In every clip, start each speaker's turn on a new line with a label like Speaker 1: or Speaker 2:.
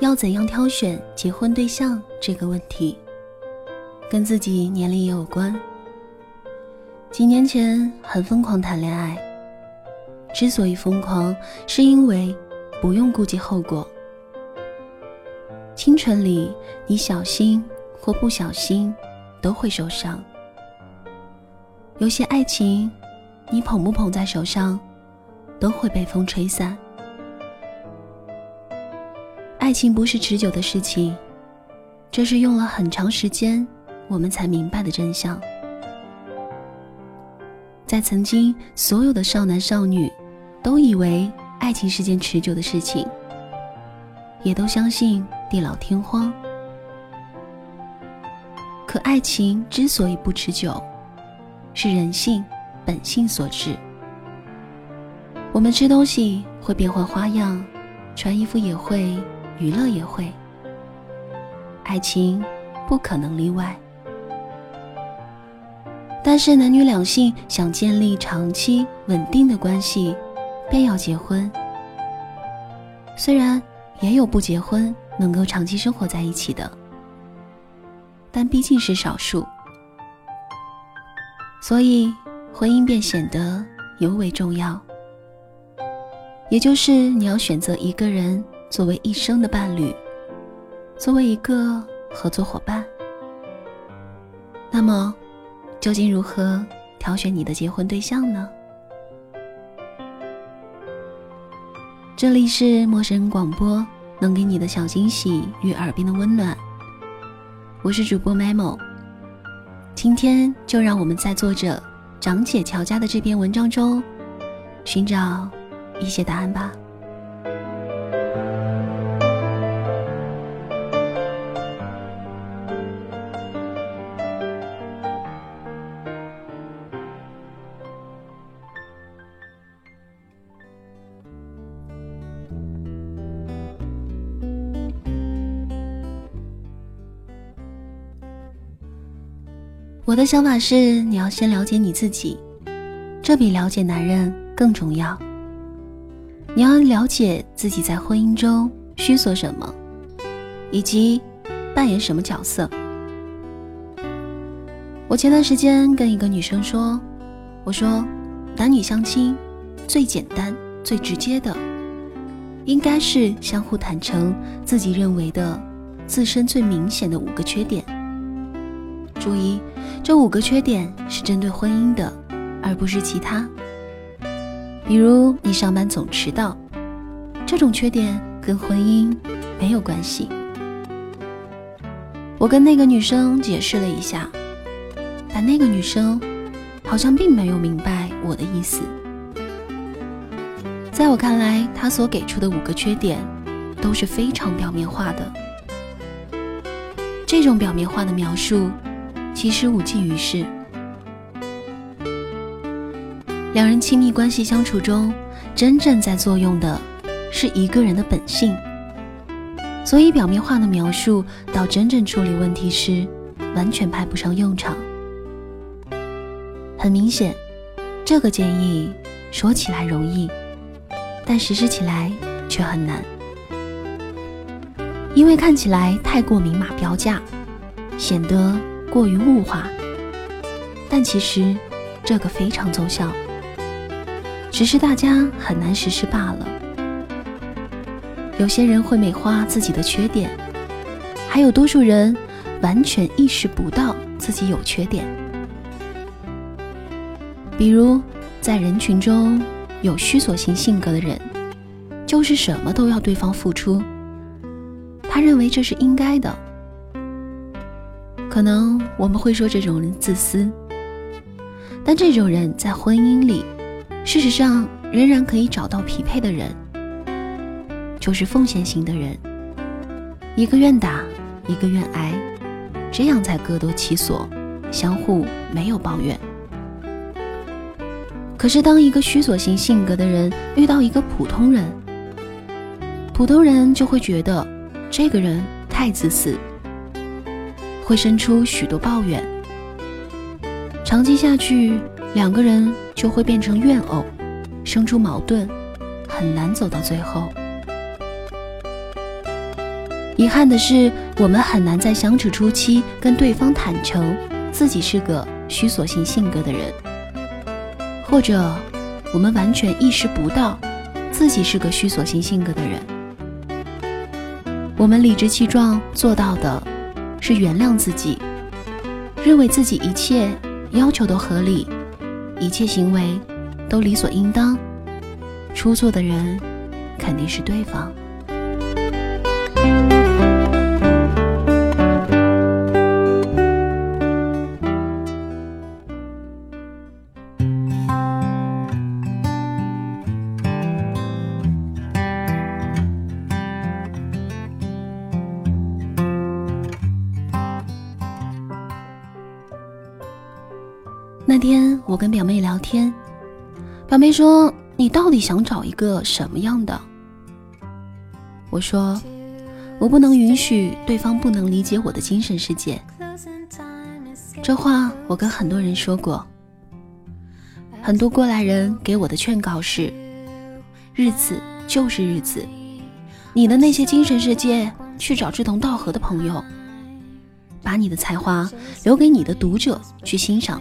Speaker 1: 要怎样挑选结婚对象这个问题，跟自己年龄也有关。几年前很疯狂谈恋爱，之所以疯狂，是因为不用顾及后果。青春里，你小心或不小心都会受伤。有些爱情，你捧不捧在手上，都会被风吹散。爱情不是持久的事情，这是用了很长时间我们才明白的真相。在曾经，所有的少男少女都以为爱情是件持久的事情，也都相信地老天荒。可爱情之所以不持久，是人性本性所致。我们吃东西会变换花样，穿衣服也会，娱乐也会。爱情不可能例外。但是男女两性想建立长期稳定的关系，便要结婚。虽然也有不结婚能够长期生活在一起的，但毕竟是少数，所以婚姻便显得尤为重要。也就是你要选择一个人作为一生的伴侣，作为一个合作伙伴。那么，究竟如何挑选你的结婚对象呢？这里是陌生人广播，能给你的小惊喜与耳边的温暖。我是主播 Memo，今天就让我们在作者长姐乔家的这篇文章中，寻找一些答案吧。我的想法是，你要先了解你自己，这比了解男人更重要。你要了解自己在婚姻中需做什么，以及扮演什么角色。我前段时间跟一个女生说，我说，男女相亲最简单、最直接的，应该是相互坦诚自己认为的自身最明显的五个缺点。注意，这五个缺点是针对婚姻的，而不是其他。比如你上班总迟到，这种缺点跟婚姻没有关系。我跟那个女生解释了一下，但那个女生好像并没有明白我的意思。在我看来，她所给出的五个缺点都是非常表面化的。这种表面化的描述。其实无济于事。两人亲密关系相处中，真正在作用的是一个人的本性。所以表面化的描述到真正处理问题时，完全派不上用场。很明显，这个建议说起来容易，但实施起来却很难，因为看起来太过明码标价，显得。过于物化，但其实这个非常奏效，只是大家很难实施罢了。有些人会美化自己的缺点，还有多数人完全意识不到自己有缺点。比如，在人群中有虚索型性格的人，就是什么都要对方付出，他认为这是应该的。可能我们会说这种人自私，但这种人在婚姻里，事实上仍然可以找到匹配的人。就是奉献型的人，一个愿打，一个愿挨，这样才各得其所，相互没有抱怨。可是，当一个虚索型性格的人遇到一个普通人，普通人就会觉得这个人太自私，会生出许多抱怨。长期下去，两个人就会变成怨偶，生出矛盾，很难走到最后。遗憾的是，我们很难在相处初期跟对方坦诚自己是个虚索性性格的人，或者我们完全意识不到自己是个虚索性性格的人。我们理直气壮做到的是原谅自己，认为自己一切要求都合理，一切行为都理所应当，出错的人肯定是对方。我跟表妹聊天，表妹说：“你到底想找一个什么样的？”我说：“我不能允许对方不能理解我的精神世界。”这话我跟很多人说过，很多过来人给我的劝告是：“日子就是日子，你的那些精神世界去找志同道合的朋友，把你的才华留给你的读者去欣赏。”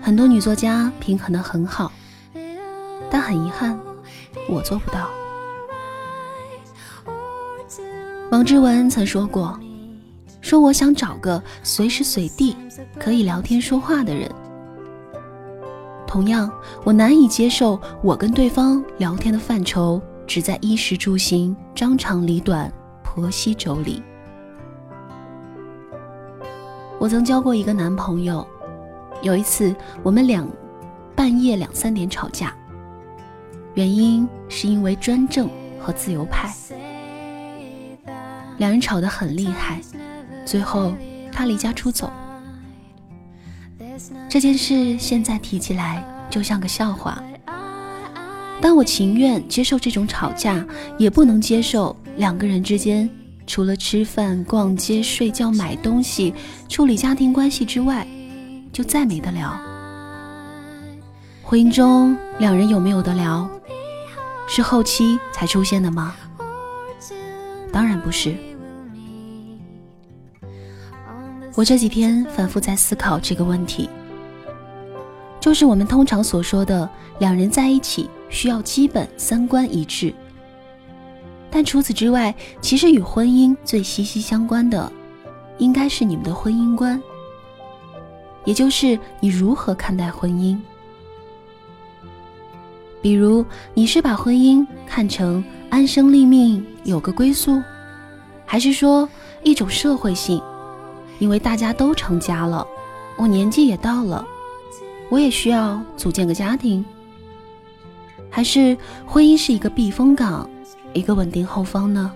Speaker 1: 很多女作家平衡的很好，但很遗憾，我做不到。王志文曾说过：“说我想找个随时随地可以聊天说话的人。”同样，我难以接受我跟对方聊天的范畴只在衣食住行、张长里短、婆媳妯娌。我曾交过一个男朋友。有一次，我们俩半夜两三点吵架，原因是因为专政和自由派，两人吵得很厉害，最后他离家出走。这件事现在提起来就像个笑话，但我情愿接受这种吵架，也不能接受两个人之间除了吃饭、逛街、睡觉、买东西、处理家庭关系之外。就再没得聊。婚姻中两人有没有得聊，是后期才出现的吗？当然不是。我这几天反复在思考这个问题，就是我们通常所说的两人在一起需要基本三观一致，但除此之外，其实与婚姻最息息相关的，应该是你们的婚姻观。也就是你如何看待婚姻？比如，你是把婚姻看成安身立命、有个归宿，还是说一种社会性？因为大家都成家了，我年纪也到了，我也需要组建个家庭。还是婚姻是一个避风港，一个稳定后方呢？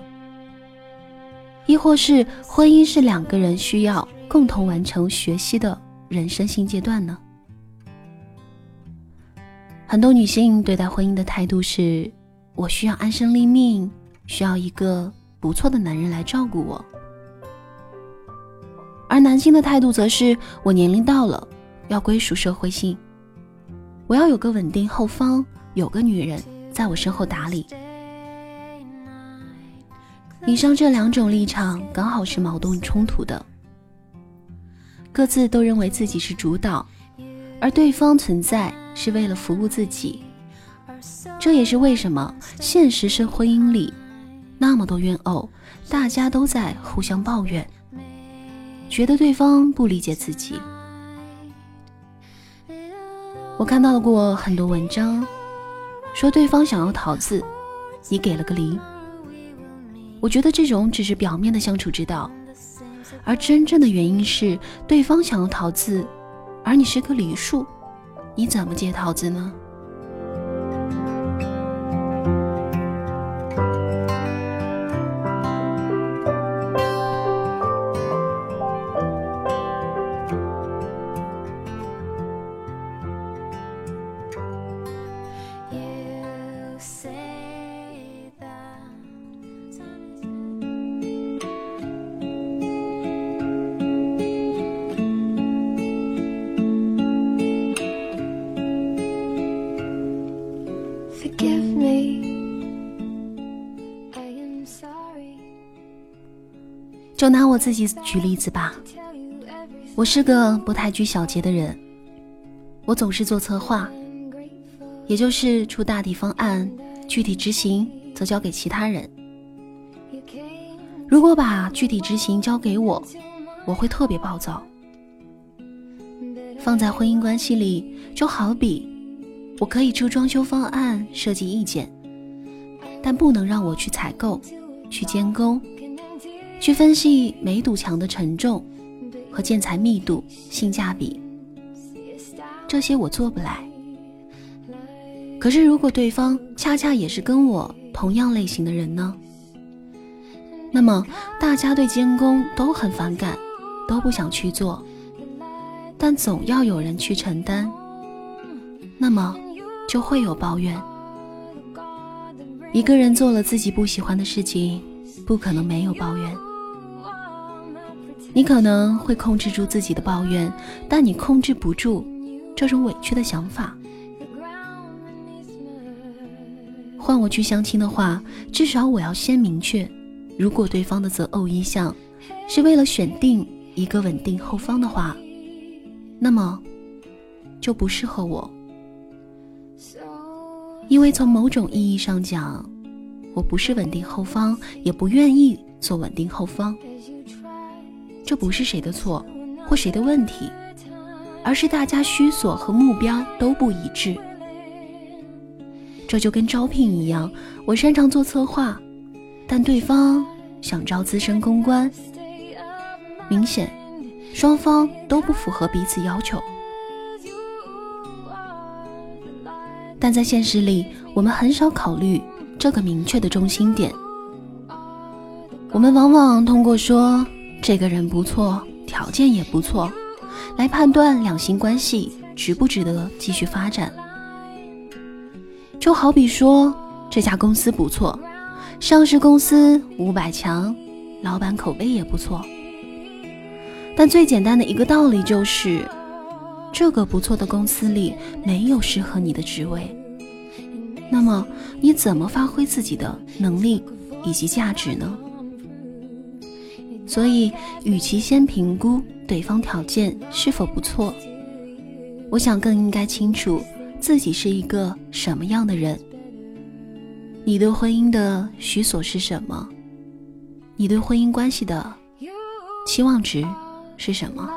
Speaker 1: 亦或是婚姻是两个人需要共同完成学习的？人生新阶段呢？很多女性对待婚姻的态度是：我需要安身立命，需要一个不错的男人来照顾我；而男性的态度则是：我年龄到了，要归属社会性，我要有个稳定后方，有个女人在我身后打理。以上这两种立场刚好是矛盾冲突的。各自都认为自己是主导，而对方存在是为了服务自己。这也是为什么现实生婚姻里那么多怨偶，大家都在互相抱怨，觉得对方不理解自己。我看到过很多文章，说对方想要桃子，你给了个梨。我觉得这种只是表面的相处之道，而真正的原因是对方想要桃子，而你是棵梨树，你怎么接桃子呢？就拿我自己举例子吧，我是个不太拘小节的人，我总是做策划，也就是出大体方案，具体执行则交给其他人。如果把具体执行交给我，我会特别暴躁。放在婚姻关系里，就好比我可以出装修方案、设计意见，但不能让我去采购、去监工。去分析每堵墙的承重和建材密度、性价比，这些我做不来。可是，如果对方恰恰也是跟我同样类型的人呢？那么，大家对监工都很反感，都不想去做，但总要有人去承担，那么就会有抱怨。一个人做了自己不喜欢的事情，不可能没有抱怨。你可能会控制住自己的抱怨，但你控制不住这种委屈的想法。换我去相亲的话，至少我要先明确：如果对方的择偶意向是为了选定一个稳定后方的话，那么就不适合我。因为从某种意义上讲，我不是稳定后方，也不愿意做稳定后方。这不是谁的错或谁的问题，而是大家需索和目标都不一致。这就跟招聘一样，我擅长做策划，但对方想招资深公关，明显双方都不符合彼此要求。但在现实里，我们很少考虑这个明确的中心点，我们往往通过说。这个人不错，条件也不错，来判断两性关系值不值得继续发展。就好比说，这家公司不错，上市公司五百强，老板口碑也不错。但最简单的一个道理就是，这个不错的公司里没有适合你的职位。那么你怎么发挥自己的能力以及价值呢？所以，与其先评估对方条件是否不错，我想更应该清楚自己是一个什么样的人。你对婚姻的许所是什么？你对婚姻关系的期望值是什么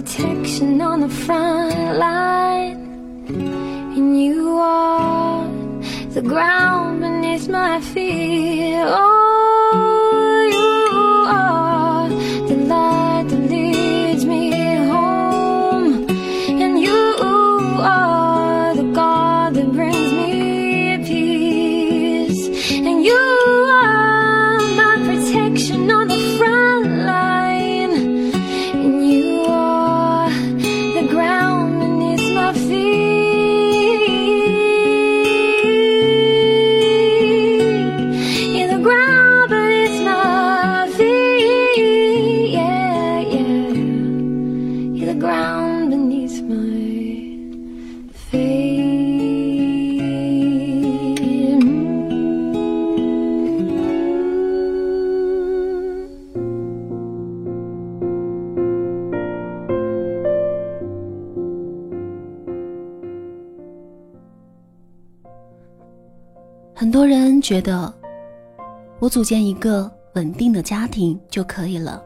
Speaker 1: ？protection on the front line. And you are the ground beneath my feet. Oh, 觉得，我组建一个稳定的家庭就可以了，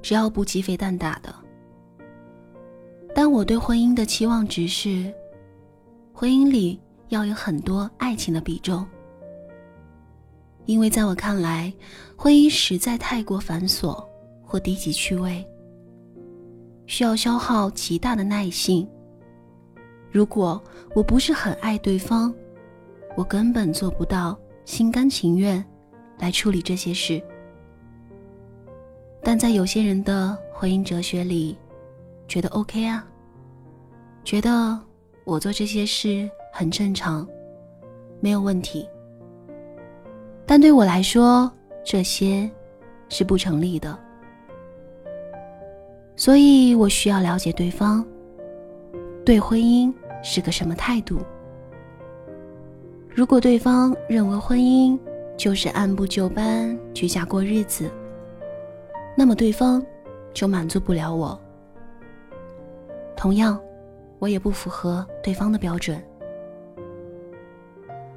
Speaker 1: 只要不鸡飞蛋打的。但我对婚姻的期望值是，婚姻里要有很多爱情的比重，因为在我看来，婚姻实在太过繁琐或低级趣味，需要消耗极大的耐性。如果我不是很爱对方，我根本做不到心甘情愿来处理这些事，但在有些人的婚姻哲学里，觉得 OK 啊，觉得我做这些事很正常，没有问题。但对我来说，这些是不成立的，所以我需要了解对方对婚姻是个什么态度。如果对方认为婚姻就是按部就班居家过日子，那么对方就满足不了我。同样，我也不符合对方的标准。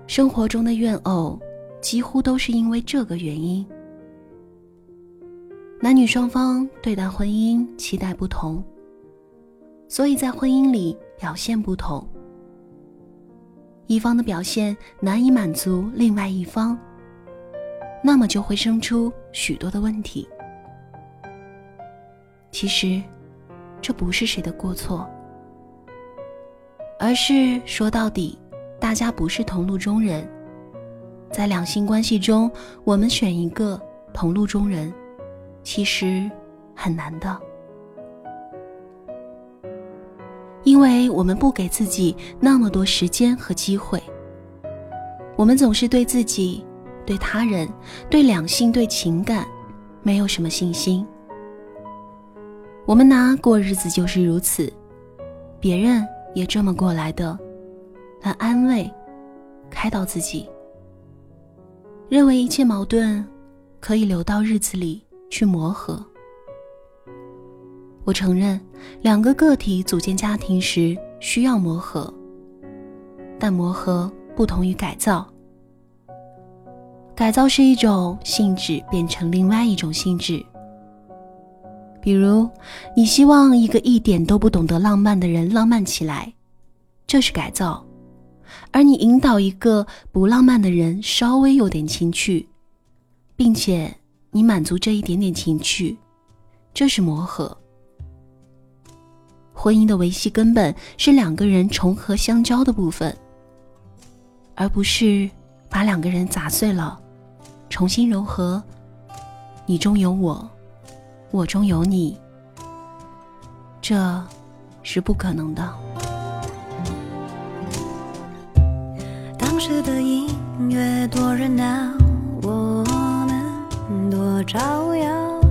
Speaker 1: 生活中的怨偶几乎都是因为这个原因。男女双方对待婚姻期待不同，所以在婚姻里表现不同。一方的表现难以满足另外一方，那么就会生出许多的问题。其实，这不是谁的过错，而是说到底，大家不是同路中人。在两性关系中，我们选一个同路中人，其实很难的。因为我们不给自己那么多时间和机会，我们总是对自己、对他人、对两性、对情感，没有什么信心。我们拿过日子就是如此，别人也这么过来的，来安慰、开导自己，认为一切矛盾可以留到日子里去磨合。我承认，两个个体组建家庭时需要磨合，但磨合不同于改造。改造是一种性质变成另外一种性质。比如，你希望一个一点都不懂得浪漫的人浪漫起来，这是改造；而你引导一个不浪漫的人稍微有点情趣，并且你满足这一点点情趣，这是磨合。婚姻的维系根本是两个人重合相交的部分，而不是把两个人砸碎了，重新柔合。你中有我，我中有你，这是不可能的。
Speaker 2: 当时的音乐多热闹，我们多招摇，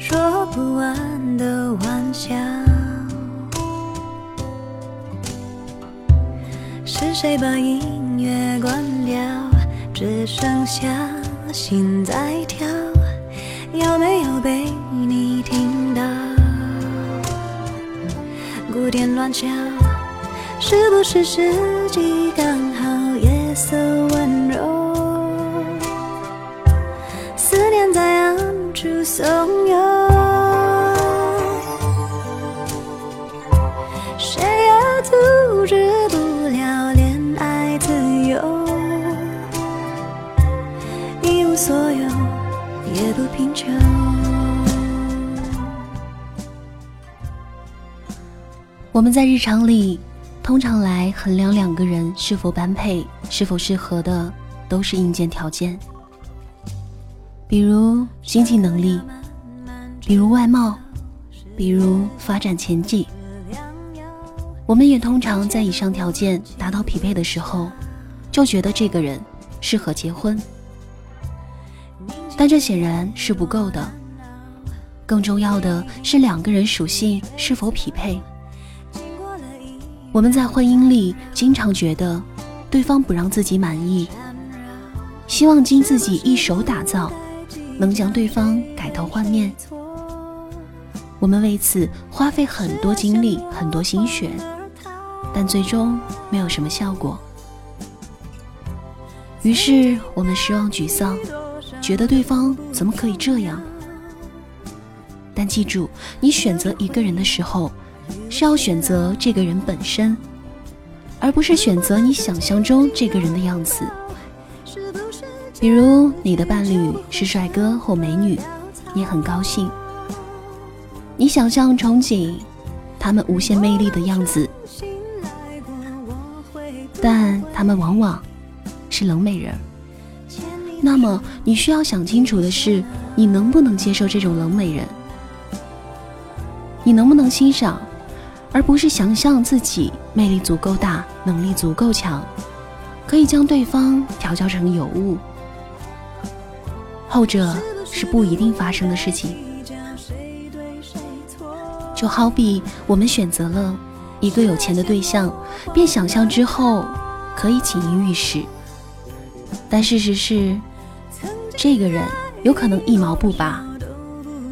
Speaker 2: 说不完的玩笑。是谁把音乐关掉？只剩下心在跳，有没有被你听到？鼓点乱敲，是不是时机刚好？夜色温柔，思念在暗处送
Speaker 1: 我们在日常里，通常来衡量两个人是否般配、是否适合的，都是硬件条件，比如经济能力，比如外貌，比如发展前景。我们也通常在以上条件达到匹配的时候，就觉得这个人适合结婚。但这显然是不够的，更重要的是两个人属性是否匹配。我们在婚姻里经常觉得，对方不让自己满意，希望经自己一手打造，能将对方改头换面。我们为此花费很多精力、很多心血，但最终没有什么效果。于是我们失望沮丧，觉得对方怎么可以这样？但记住，你选择一个人的时候，是要选择这个人本身，而不是选择你想象中这个人的样子。比如你的伴侣是帅哥或美女，你很高兴，你想象憧憬他们无限魅力的样子，但他们往往是冷美人。那么你需要想清楚的是，你能不能接受这种冷美人？你能不能欣赏，而不是想象自己魅力足够大、能力足够强，可以将对方调教成尤物？后者是不一定发生的事情。就好比我们选择了一个有钱的对象，便想象之后可以锦衣玉食，但事实是，这个人有可能一毛不拔。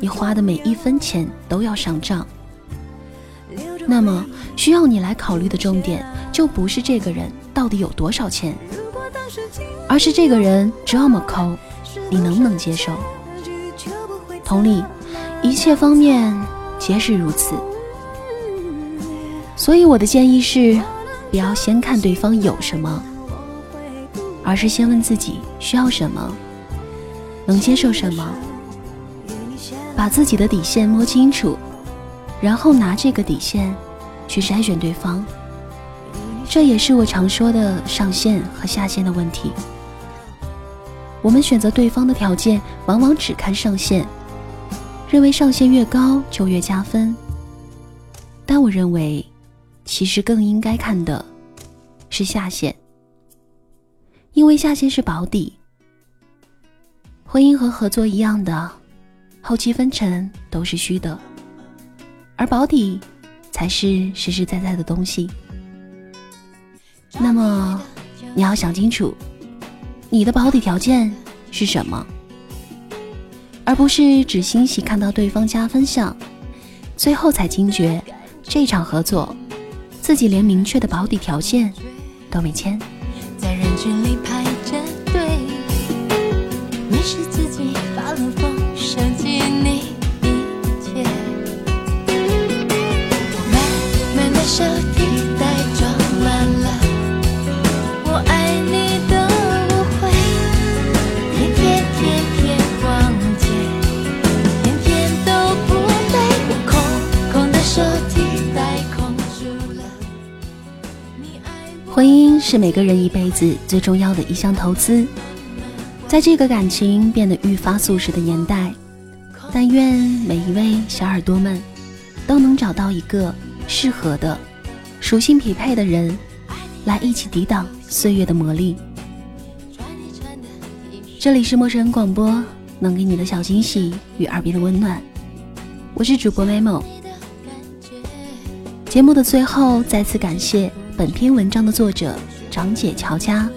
Speaker 1: 你花的每一分钱都要上账，那么需要你来考虑的重点就不是这个人到底有多少钱，而是这个人这么抠，你能不能接受？同理，一切方面皆是如此。所以我的建议是，不要先看对方有什么，而是先问自己需要什么，能接受什么。把自己的底线摸清楚，然后拿这个底线去筛选对方。这也是我常说的上限和下限的问题。我们选择对方的条件，往往只看上限，认为上限越高就越加分。但我认为，其实更应该看的是下限，因为下限是保底。婚姻和合作一样的。后期分成都是虚的，而保底才是实实在在的东西。那么你要想清楚，你的保底条件是什么，而不是只欣喜看到对方加分项，最后才惊觉这场合作自己连明确的保底条件都没签。
Speaker 3: 距离排着队，迷失自己发了疯。
Speaker 1: 是每个人一辈子最重要的一项投资，在这个感情变得愈发速食的年代，但愿每一位小耳朵们都能找到一个适合的、属性匹配的人，来一起抵挡岁月的魔力。这里是陌生人广播，能给你的小惊喜与耳边的温暖，我是主播 Memo。节目的最后，再次感谢。本篇文章的作者长姐乔家。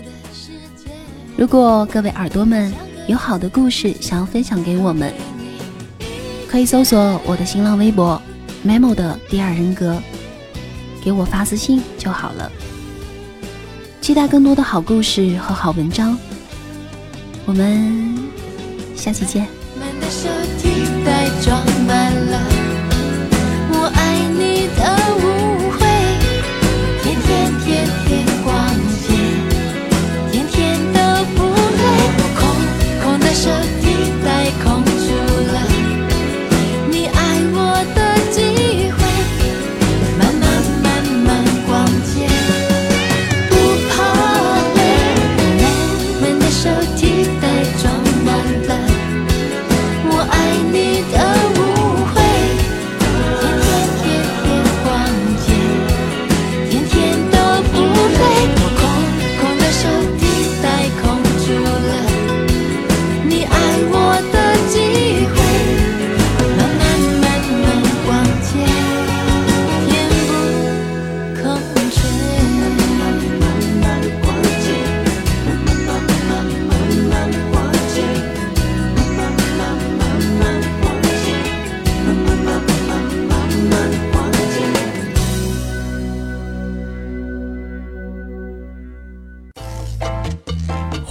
Speaker 1: 如果各位耳朵们有好的故事想要分享给我们，可以搜索我的新浪微博 “memo” 的第二人格，给我发私信就好了。期待更多的好故事和好文章，我们下期见。
Speaker 3: 手提袋装满